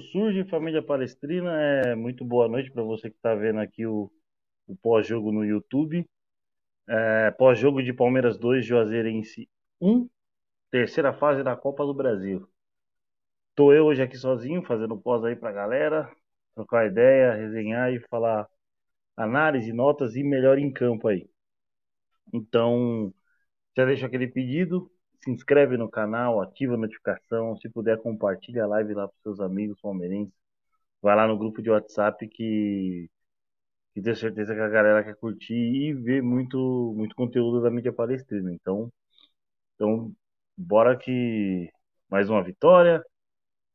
surge família palestrina, é muito boa noite para você que está vendo aqui o, o pós-jogo no YouTube. É, pós-jogo de Palmeiras 2, Juazeirense 1, terceira fase da Copa do Brasil. Tô eu hoje aqui sozinho, fazendo pós aí pra galera, trocar ideia, resenhar e falar análise, notas e melhor em campo aí. Então, já deixa aquele pedido, se inscreve no canal, ativa a notificação, se puder compartilha a live lá para seus amigos palmeirenses. Vai lá no grupo de WhatsApp que que tenho certeza que a galera quer curtir e ver muito muito conteúdo da mídia palestrina. Então, então bora que mais uma vitória.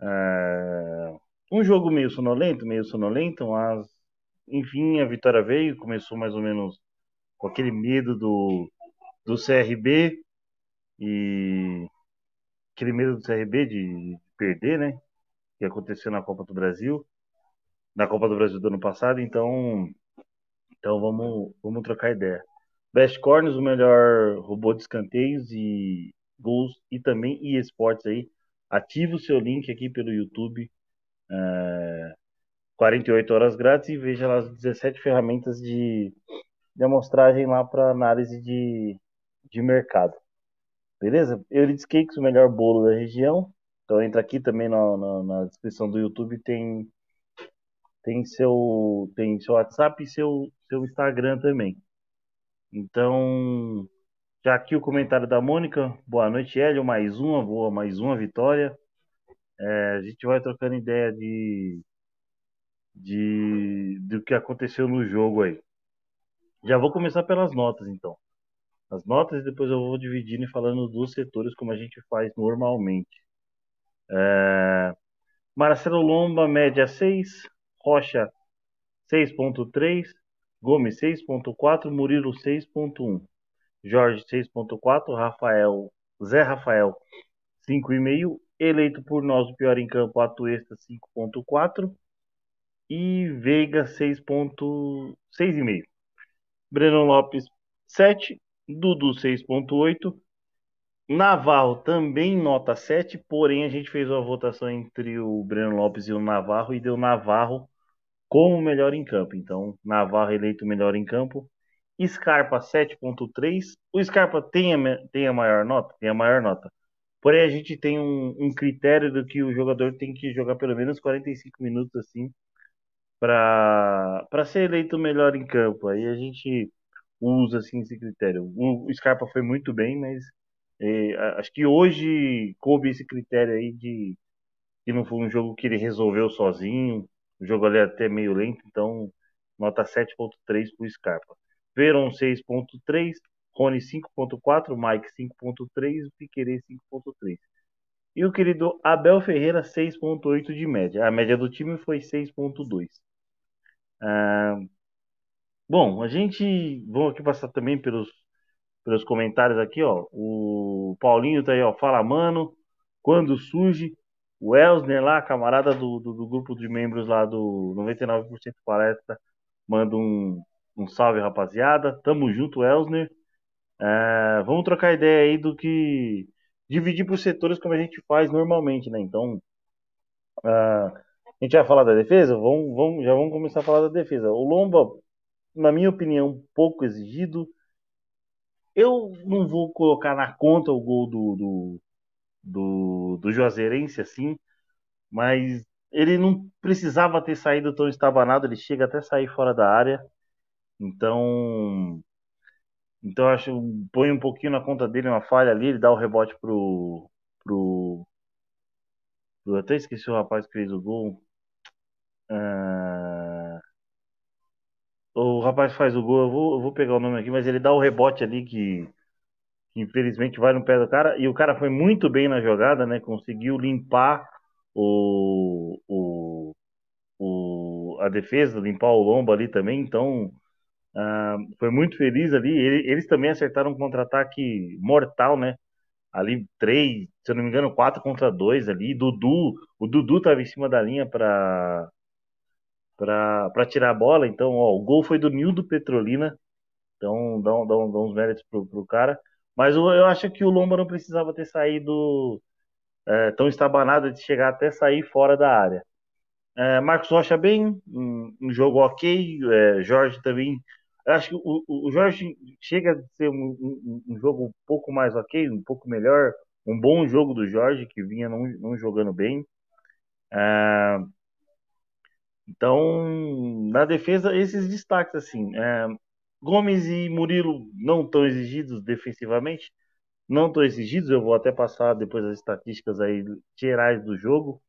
É... Um jogo meio sonolento, meio sonolento, mas enfim, a vitória veio, começou mais ou menos com aquele medo do, do CRB e aquele medo do CRB de perder, né? Que aconteceu na Copa do Brasil, na Copa do Brasil do ano passado, então então vamos, vamos trocar ideia. Best Corners, o melhor robô de escanteios e gols e também eSports aí. Ative o seu link aqui pelo YouTube. É, 48 horas grátis e veja lá as 17 ferramentas de, de amostragem lá para análise de, de mercado. Beleza? Euridice Cakes, o melhor bolo da região. Então entra aqui também na, na, na, descrição do YouTube, tem tem seu tem seu WhatsApp e seu seu Instagram também. Então, já aqui o comentário da Mônica. Boa noite, Hélio. Mais uma, boa, mais uma vitória. É, a gente vai trocando ideia de, de do que aconteceu no jogo aí. Já vou começar pelas notas, então as notas e depois eu vou dividindo e falando dos setores como a gente faz normalmente. É... Marcelo Lomba, média 6, Rocha 6.3, Gomes 6.4, Murilo 6.1, Jorge 6.4, Rafael, Zé Rafael 5,5, eleito por nós o pior em campo, Atuesta 5.4 e Veiga 6.6,5. Breno Lopes 7, Dudu 6.8. Navarro também nota 7, porém a gente fez uma votação entre o Breno Lopes e o Navarro e deu Navarro como melhor em campo. Então, Navarro eleito melhor em campo. Scarpa 7.3. O Scarpa tem a, tem a maior nota? Tem a maior nota. Porém, a gente tem um, um critério do que o jogador tem que jogar pelo menos 45 minutos assim para ser eleito melhor em campo. Aí a gente usa assim, esse critério. O, Scarpa foi muito bem, mas é, acho que hoje coube esse critério aí de que não foi um jogo que ele resolveu sozinho. O jogo ali é até meio lento, então nota 7.3 para o Scarpa. Veron 6.3, Rony 5.4, Mike 5.3, Piquerez 5.3. E o querido Abel Ferreira 6.8 de média. A média do time foi 6.2. Ah, Bom, a gente vamos aqui passar também pelos, pelos comentários aqui, ó. O Paulinho tá aí, ó. Fala, mano. Quando surge o Elsner lá, camarada do, do, do grupo de membros lá do 99% Palestra, manda um, um salve, rapaziada. Tamo junto, Elsner. É, vamos trocar ideia aí do que dividir por setores como a gente faz normalmente, né? Então, uh, a gente vai falar da defesa? Vamos, vamos, já vamos começar a falar da defesa. O Lomba na minha opinião, pouco exigido. Eu não vou colocar na conta o gol do, do, do, do Juazeirense, assim, mas ele não precisava ter saído tão estabanado, ele chega até sair fora da área. Então, então acho põe um pouquinho na conta dele uma falha ali, ele dá o rebote pro pro, pro até esqueci o rapaz que fez o gol. Uh, o rapaz faz o gol, eu vou, eu vou pegar o nome aqui, mas ele dá o rebote ali que, que infelizmente vai no pé do cara. E o cara foi muito bem na jogada, né? Conseguiu limpar o, o, o, a defesa, limpar o lombo ali também. Então, uh, foi muito feliz ali. Eles também acertaram um contra-ataque mortal, né? Ali, três, se eu não me engano, quatro contra dois ali. Dudu, o Dudu tava em cima da linha para para tirar a bola. Então, ó, o gol foi do Nildo Petrolina. Então, dá, dá, dá uns méritos pro, pro cara. Mas eu, eu acho que o Lomba não precisava ter saído é, tão estabanado de chegar até sair fora da área. É, Marcos Rocha bem, um, um jogo ok. É, Jorge também. Acho que o, o, Jorge chega a ser um, um, um, jogo um pouco mais ok, um pouco melhor. Um bom jogo do Jorge, que vinha não, não jogando bem. É, então, na defesa, esses destaques, assim. É, Gomes e Murilo não estão exigidos defensivamente. Não estão exigidos, eu vou até passar depois as estatísticas aí gerais do jogo.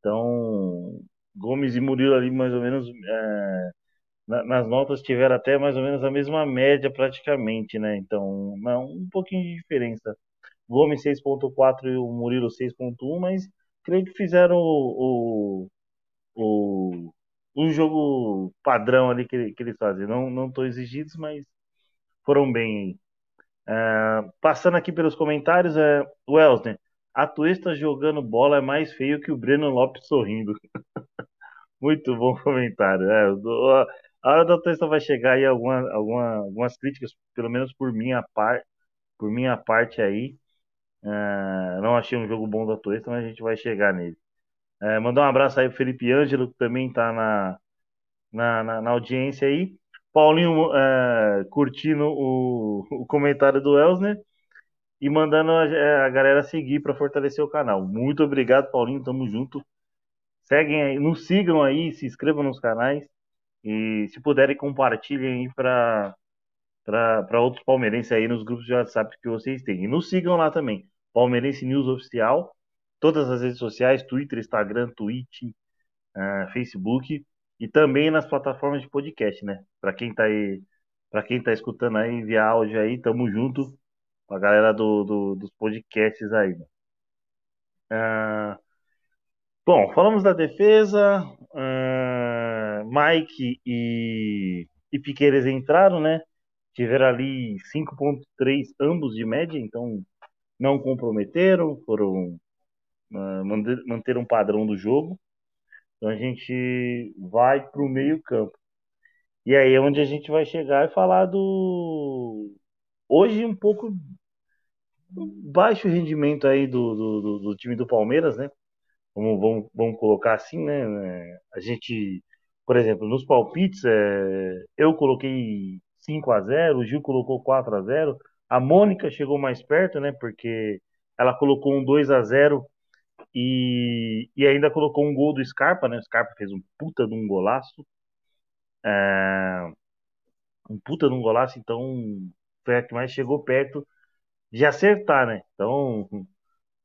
Então, Gomes e Murilo ali mais ou menos é, nas notas tiveram até mais ou menos a mesma média praticamente, né? Então, não, um pouquinho de diferença. Gomes 6.4 e o Murilo 6.1, mas creio que fizeram o, o, o, jogo padrão ali que, que eles fazem. Não não estão exigidos, mas foram bem. É, passando aqui pelos comentários, é, Welsner, a Tuesta jogando bola é mais feio que o Breno Lopes sorrindo. Muito bom comentário. É, a hora da Tuesta vai chegar aí alguma, alguma, algumas críticas, pelo menos por minha, par, por minha parte aí. É, não achei um jogo bom da Tuesta, mas a gente vai chegar nele. É, mandar um abraço aí pro Felipe Ângelo, que também está na, na, na, na, audiência aí. Paulinho é, curtindo o, o comentário do Elsner e mandando a, é, a galera seguir para fortalecer o canal. Muito obrigado, Paulinho. Tamo junto. Seguem aí, nos sigam aí, se inscrevam nos canais e se puderem compartilhem aí para para outros palmeirenses aí nos grupos de WhatsApp que vocês têm. E nos sigam lá também. Palmeirense News Oficial, todas as redes sociais, Twitter, Instagram, Twitch, uh, Facebook e também nas plataformas de podcast, né? Para quem tá aí, para quem tá escutando aí via áudio aí, tamo junto com a galera do, do dos podcasts aí. Uh, bom, falamos da defesa, uh, Mike e, e Piqueires entraram, né? Tiveram ali 5.3 ambos de média, então não comprometeram, foram manter, manter um padrão do jogo. Então a gente vai para o meio campo. E aí é onde a gente vai chegar e falar do. Hoje um pouco baixo rendimento aí do, do, do time do Palmeiras, né? Vamos, vamos, vamos colocar assim, né? A gente, por exemplo, nos palpites, é, eu coloquei 5 a 0 o Gil colocou 4 a 0 a Mônica chegou mais perto, né? Porque ela colocou um 2 a 0 e, e ainda colocou um gol do Scarpa, né? O Scarpa fez um puta de um golaço. É, um puta de um golaço, então foi a que mais chegou perto de acertar, né? Então,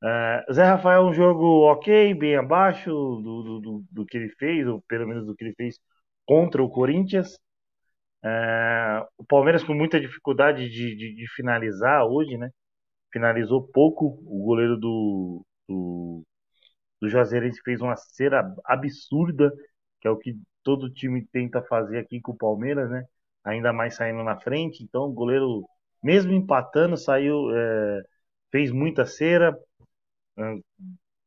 é, Zé Rafael, um jogo ok, bem abaixo do, do, do, que ele fez, ou pelo menos do que ele fez contra o Corinthians. É, o Palmeiras com muita dificuldade de, de, de, finalizar hoje, né? Finalizou pouco. O goleiro do, do, do Juazeirense fez uma cera absurda, que é o que todo time tenta fazer aqui com o Palmeiras, né? Ainda mais saindo na frente. Então, o goleiro, mesmo empatando, saiu, é, fez muita cera. É,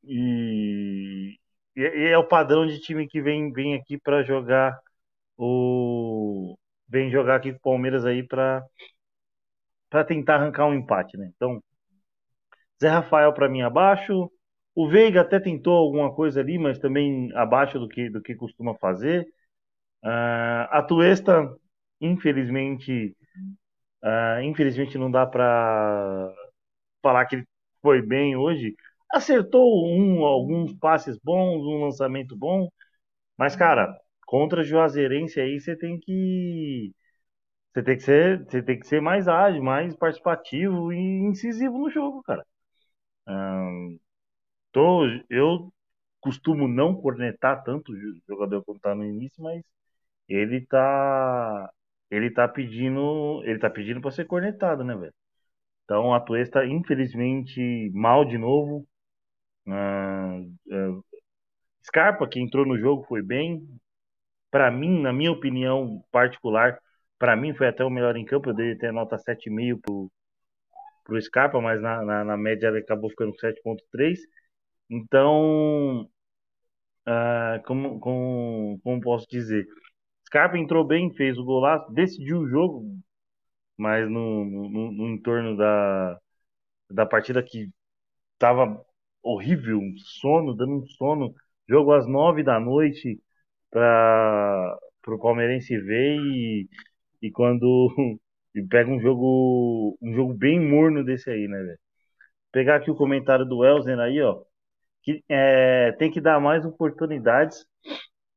e, e, é o padrão de time que vem, vem aqui para jogar o vem jogar aqui com o Palmeiras aí para para tentar arrancar um empate, né? Então, Zé Rafael para mim abaixo, o Veiga até tentou alguma coisa ali, mas também abaixo do que do que costuma fazer. Uh, a Tuesta, infelizmente, uh, infelizmente não dá para falar que ele foi bem hoje. Acertou um, alguns passes bons, um lançamento bom, mas cara, contra Juazeirense aí você tem que você tem que ser, você tem que ser mais ágil, mais participativo e incisivo no jogo, cara. Um, tô, eu costumo não cornetar tanto o jogador quando tá no início, mas ele tá ele tá pedindo, ele tá pedindo para ser cornetado, né, velho? Então a Tuesta, infelizmente, mal de novo. Uh, uh, Scarpa, que entrou no jogo, foi bem para mim, na minha opinião particular, para mim foi até o melhor em campo. Eu dei até nota 7,5 pro, pro Scarpa, mas na, na, na média ele acabou ficando com 7,3. Então, uh, como, como, como posso dizer? Scarpa entrou bem, fez o golaço, decidiu o jogo, mas no, no, no entorno da, da partida que tava horrível, sono, dando um sono jogo às nove da noite para o palmeirense ver e, e quando e pega um jogo um jogo bem morno desse aí, né, velho? Pegar aqui o comentário do Elzen aí, ó, que é, tem que dar mais oportunidades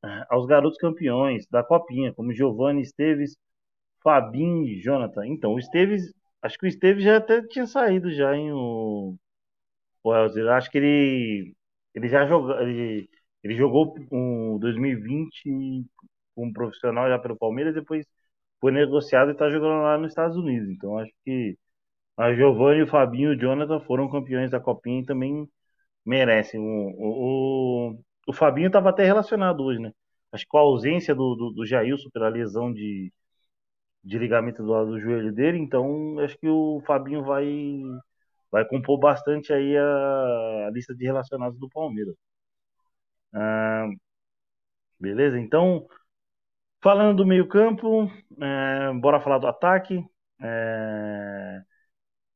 ah, aos garotos campeões da Copinha, como Giovanni Esteves, Fabinho e Jonathan. Então, o Esteves, acho que o Esteves já até tinha saído já em o, o Elzer. Acho que ele ele já jogou, ele, ele jogou um 2020 como profissional já pelo Palmeiras, depois foi negociado e está jogando lá nos Estados Unidos. Então, acho que a Giovanni, o Fabinho e o Jonathan foram campeões da Copinha e também merecem. O, o, o, o Fabinho estava até relacionado hoje, né? Acho que com a ausência do, do, do Jailson pela lesão de, de ligamento do lado do joelho dele, então acho que o Fabinho vai vai compor bastante aí a, a lista de relacionados do Palmeiras. Ah, beleza? Então, falando do meio-campo, é, bora falar do ataque. É,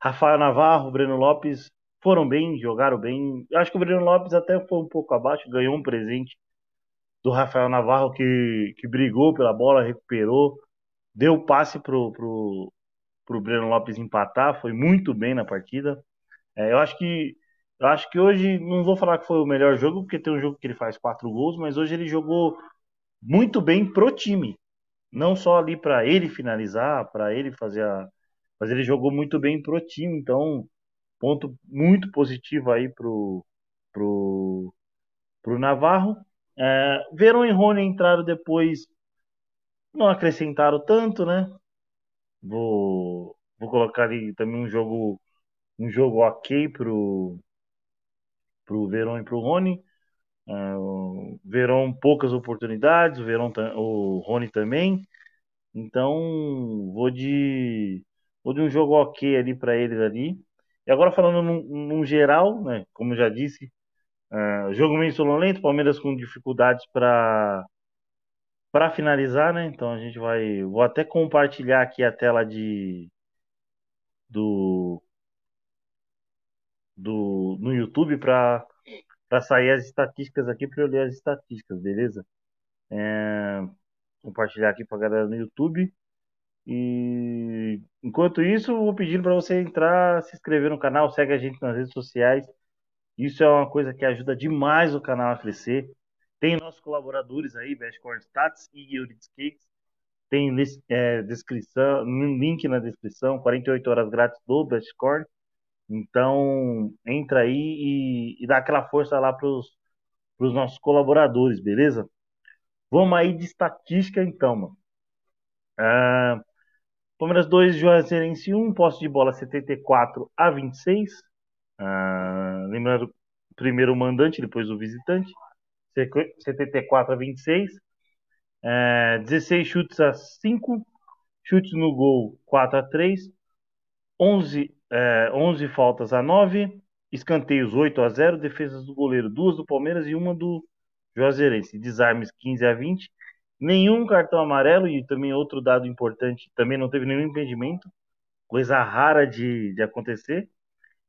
Rafael Navarro, Breno Lopes foram bem, jogaram bem. Acho que o Breno Lopes até foi um pouco abaixo, ganhou um presente do Rafael Navarro que, que brigou pela bola, recuperou, deu passe pro, pro, pro Breno Lopes empatar, foi muito bem na partida. É, eu acho que eu acho que hoje não vou falar que foi o melhor jogo, porque tem um jogo que ele faz quatro gols, mas hoje ele jogou muito bem pro time, não só ali para ele finalizar, para ele fazer a, mas ele jogou muito bem pro time, então ponto muito positivo aí pro pro pro Navarro. É, Verão e Rony entraram depois, não acrescentaram tanto, né? Vou, vou colocar ali também um jogo um jogo ok pro pro Verón e pro Rony. Uh, Verón poucas oportunidades, o Verón o Rony também. Então vou de vou de um jogo ok ali para eles ali. E agora falando num, geral, né, como já disse, uh, jogo meio sonolento, Palmeiras com dificuldades para para finalizar, né? Então a gente vai, vou até compartilhar aqui a tela de do do no YouTube para para sair as estatísticas aqui para eu ler as estatísticas, beleza? É, compartilhar aqui para galera no YouTube. E enquanto isso, vou pedindo para você entrar, se inscrever no canal, segue a gente nas redes sociais. Isso é uma coisa que ajuda demais o canal a crescer. Tem nossos colaboradores aí, Best Corn Stats e Euridice Cakes. Tem é, descrição, link na descrição, 48 horas grátis do Best Corn. Então, entra aí e, e dá aquela força lá para os nossos colaboradores, beleza? Vamos aí de estatística então, mano. Ah, Palmeiras 2, Juazeirense 1, posse de bola 74 a 26. Ah, lembrando, primeiro o mandante, depois o visitante. 74 a 26. É, 16 chutes a 5. Chutes no gol 4 a 3. 11 é, 11 faltas a 9, escanteios 8 a 0, defesas do goleiro, duas do Palmeiras e uma do Juazeirense, desarmes 15 a 20, nenhum cartão amarelo e também outro dado importante, também não teve nenhum impedimento, coisa rara de, de acontecer,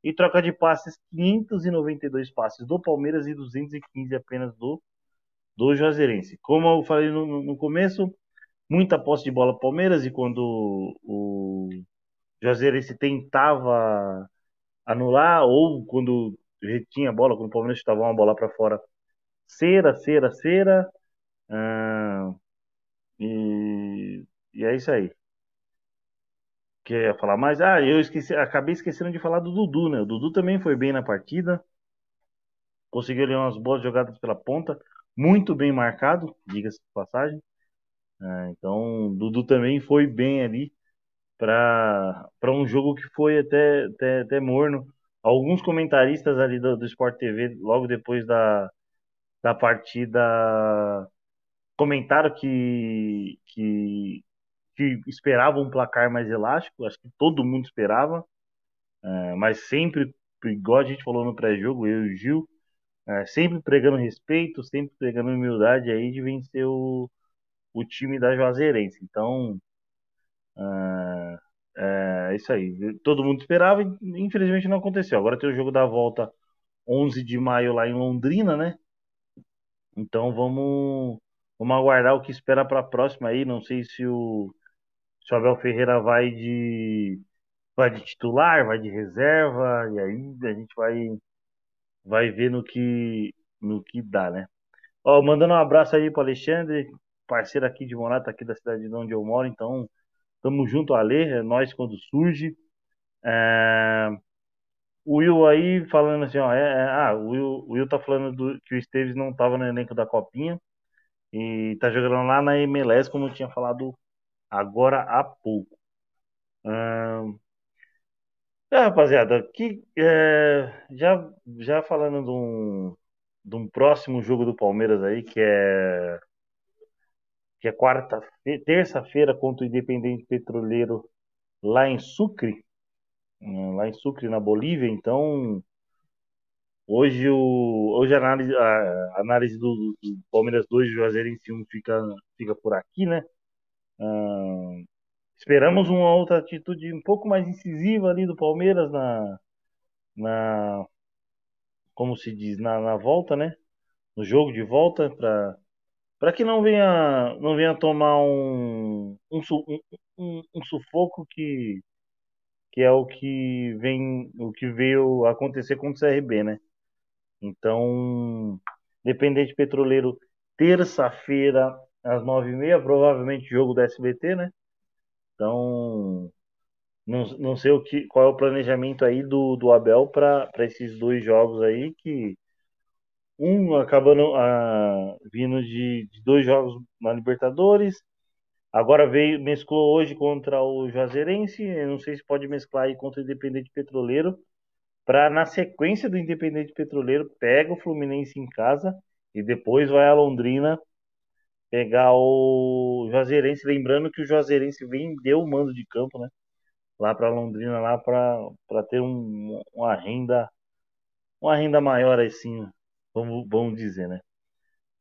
e troca de passes 592 passes do Palmeiras e 215 apenas do do Juazeirense. Como eu falei no, no começo, muita posse de bola Palmeiras e quando o, Juazeirense tentava anular, ou quando tinha bola, quando o Palmeiras estava uma bola para fora, cera, cera, cera. Ah, é isso aí. Quer falar mais? Ah, eu esqueci, acabei esquecendo de falar do Dudu, né? O Dudu também foi bem na partida. Conseguiu ali umas boas jogadas pela ponta. Muito bem marcado, diga-se de passagem. Ah, então, Dudu também foi bem ali para um jogo que foi até, até, até morno. Alguns comentaristas ali do, do Sport TV, logo depois da, da partida, comentaram que, que, que esperavam um placar mais elástico. Acho que todo mundo esperava, é, mas sempre, igual a gente falou no pré-jogo, eu e o Gil, é, sempre pregando respeito, sempre pregando humildade aí de vencer o, o time da Juazeirense. Então, é, é isso aí. Todo mundo esperava e infelizmente não aconteceu. Agora tem o jogo da volta 11 de maio lá em Londrina, né? Então vamos, vamos aguardar o que espera para a próxima aí. Não sei se o, se o Abel Ferreira vai de vai de titular, vai de reserva, e aí a gente vai vai ver no que no que dá, né? Ó, mandando um abraço aí para Alexandre, parceiro aqui de Morata, aqui da cidade de onde eu moro, então tamo junto, Ale, é nós quando surge. É... O Will aí falando assim, ó, é, é, ah, o Will, o Will tá falando do, que o Esteves não tava no elenco da Copinha e tá jogando lá na MLS, como eu tinha falado agora há pouco. É, rapaziada, aqui é, já, já falando de um, de um próximo jogo do Palmeiras aí, que é que é quarta, terça-feira contra o Independente Petroleiro lá em Sucre, hum, lá em Sucre, na Bolívia. Então, hoje, o, hoje a análise, a análise do, do Palmeiras 2 e Juazeirense 1 fica, fica por aqui, né? Esperamos uma outra atitude um pouco mais incisiva ali do Palmeiras na, na como se diz, na, na volta, né? No jogo de volta, para para que não venha não venha tomar um, um, um, um, sufoco que que é o que vem o que veio acontecer com o CRB, né? Então, Dependente Petroleiro, terça-feira às nove e meia, provavelmente jogo da SBT, né? Então, não, não sei o que, qual é o planejamento aí do, do Abel para esses dois jogos aí que um acabando ah, vindo de, de, dois jogos na Libertadores. Agora veio, mesclou hoje contra o Juazeirense. Não sei se pode mesclar aí contra o Independente Petroleiro. Para na sequência do Independente Petroleiro, pega o Fluminense em casa e depois vai a Londrina pegar o Juazeirense. Lembrando que o Juazeirense vendeu o mando de campo, né? Lá para Londrina, lá para ter um, uma renda uma renda maior assim, vamos, vamos dizer, né?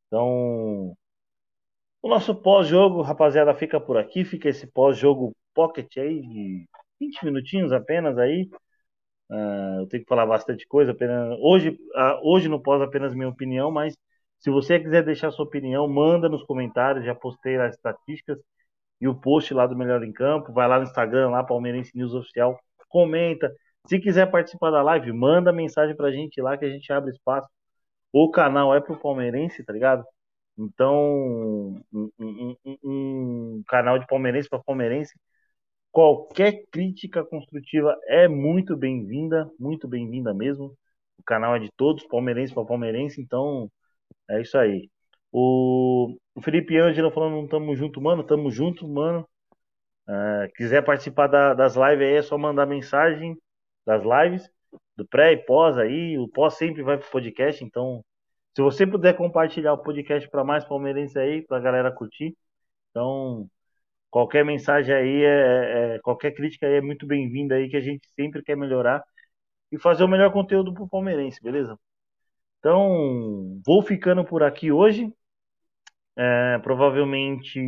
Então, o nosso pós-jogo, rapaziada, fica por aqui. Fica esse pós-jogo pocket aí de 20 minutinhos apenas aí. Uh, eu tenho que falar bastante coisa. Apenas, hoje, uh, hoje no pós apenas minha opinião, mas se você quiser deixar sua opinião, manda nos comentários. Já postei as estatísticas e o post lá do Melhor em Campo. Vai lá no Instagram, lá Palmeirense News Oficial, comenta. Se quiser participar da live, manda mensagem pra gente lá que a gente abre espaço o canal é pro palmeirense, tá ligado? Então, um, um, um, canal de palmeirense para palmeirense, qualquer crítica construtiva é muito bem-vinda, muito bem-vinda mesmo. O canal é de todos, palmeirense para palmeirense, então é isso aí. O, o Felipe Ângelo falando, não tamo junto, mano, tamo junto, mano. É, quiser participar da, das lives aí, é só mandar mensagem das lives do pré e pós aí. O pós sempre vai pro podcast, então se você puder compartilhar o podcast para mais palmeirenses aí, para a galera curtir. Então, qualquer mensagem aí, é, é, é qualquer crítica aí é muito bem-vinda aí, que a gente sempre quer melhorar e fazer o melhor conteúdo pro palmeirense, beleza? Então, vou ficando por aqui hoje. É, provavelmente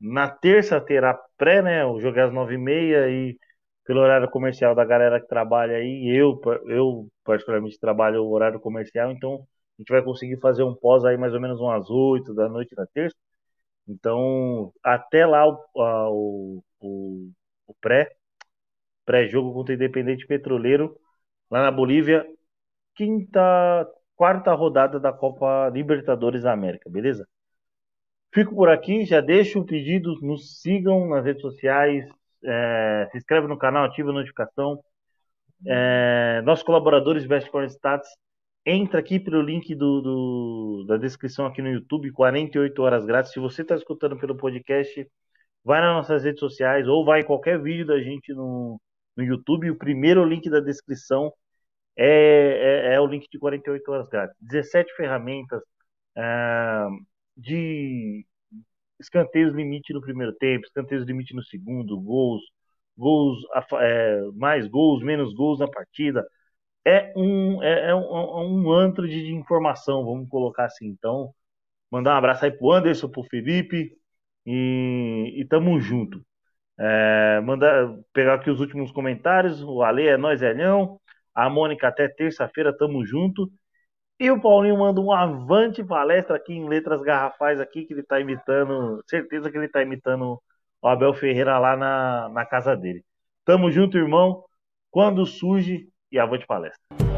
na terça terá pré, né? Jogo é às nove e meia e pelo horário comercial da galera que trabalha aí. Eu, eu particularmente trabalho o horário comercial, então a gente vai conseguir fazer um pós aí mais ou menos umas 8 da noite na terça. Então, até lá o, o, o, o pré, pré-jogo contra o Independente Petroleiro, lá na Bolívia, quinta, quarta rodada da Copa Libertadores da América, beleza? Fico por aqui, já deixo o pedido, nos sigam nas redes sociais, é, se inscreve no canal, ativa a notificação. É, nossos colaboradores Best Corner Stats, entra aqui pelo link do, do, da descrição aqui no YouTube, 48 horas grátis. Se você está escutando pelo podcast, vai nas nossas redes sociais ou vai em qualquer vídeo da gente no, no YouTube. O primeiro link da descrição é, é, é o link de 48 horas grátis. 17 ferramentas é, de escanteios limite no primeiro tempo, escanteios limite no segundo, gols, gols, é, mais gols, menos gols na partida. É um, é, é um, é um antro de, informação, vamos colocar assim. Então, mandar um abraço aí pro Anderson, pro Felipe e, e tamo junto. É, mandar, pegar aqui os últimos comentários. O Ale é nós, Leão. A Mônica, até terça-feira, tamo junto. E o Paulinho manda um avante palestra aqui em letras garrafais aqui, que ele tá imitando, certeza que ele tá imitando o Abel Ferreira lá na, na casa dele. Tamo junto, irmão. Quando surge e avante palestra.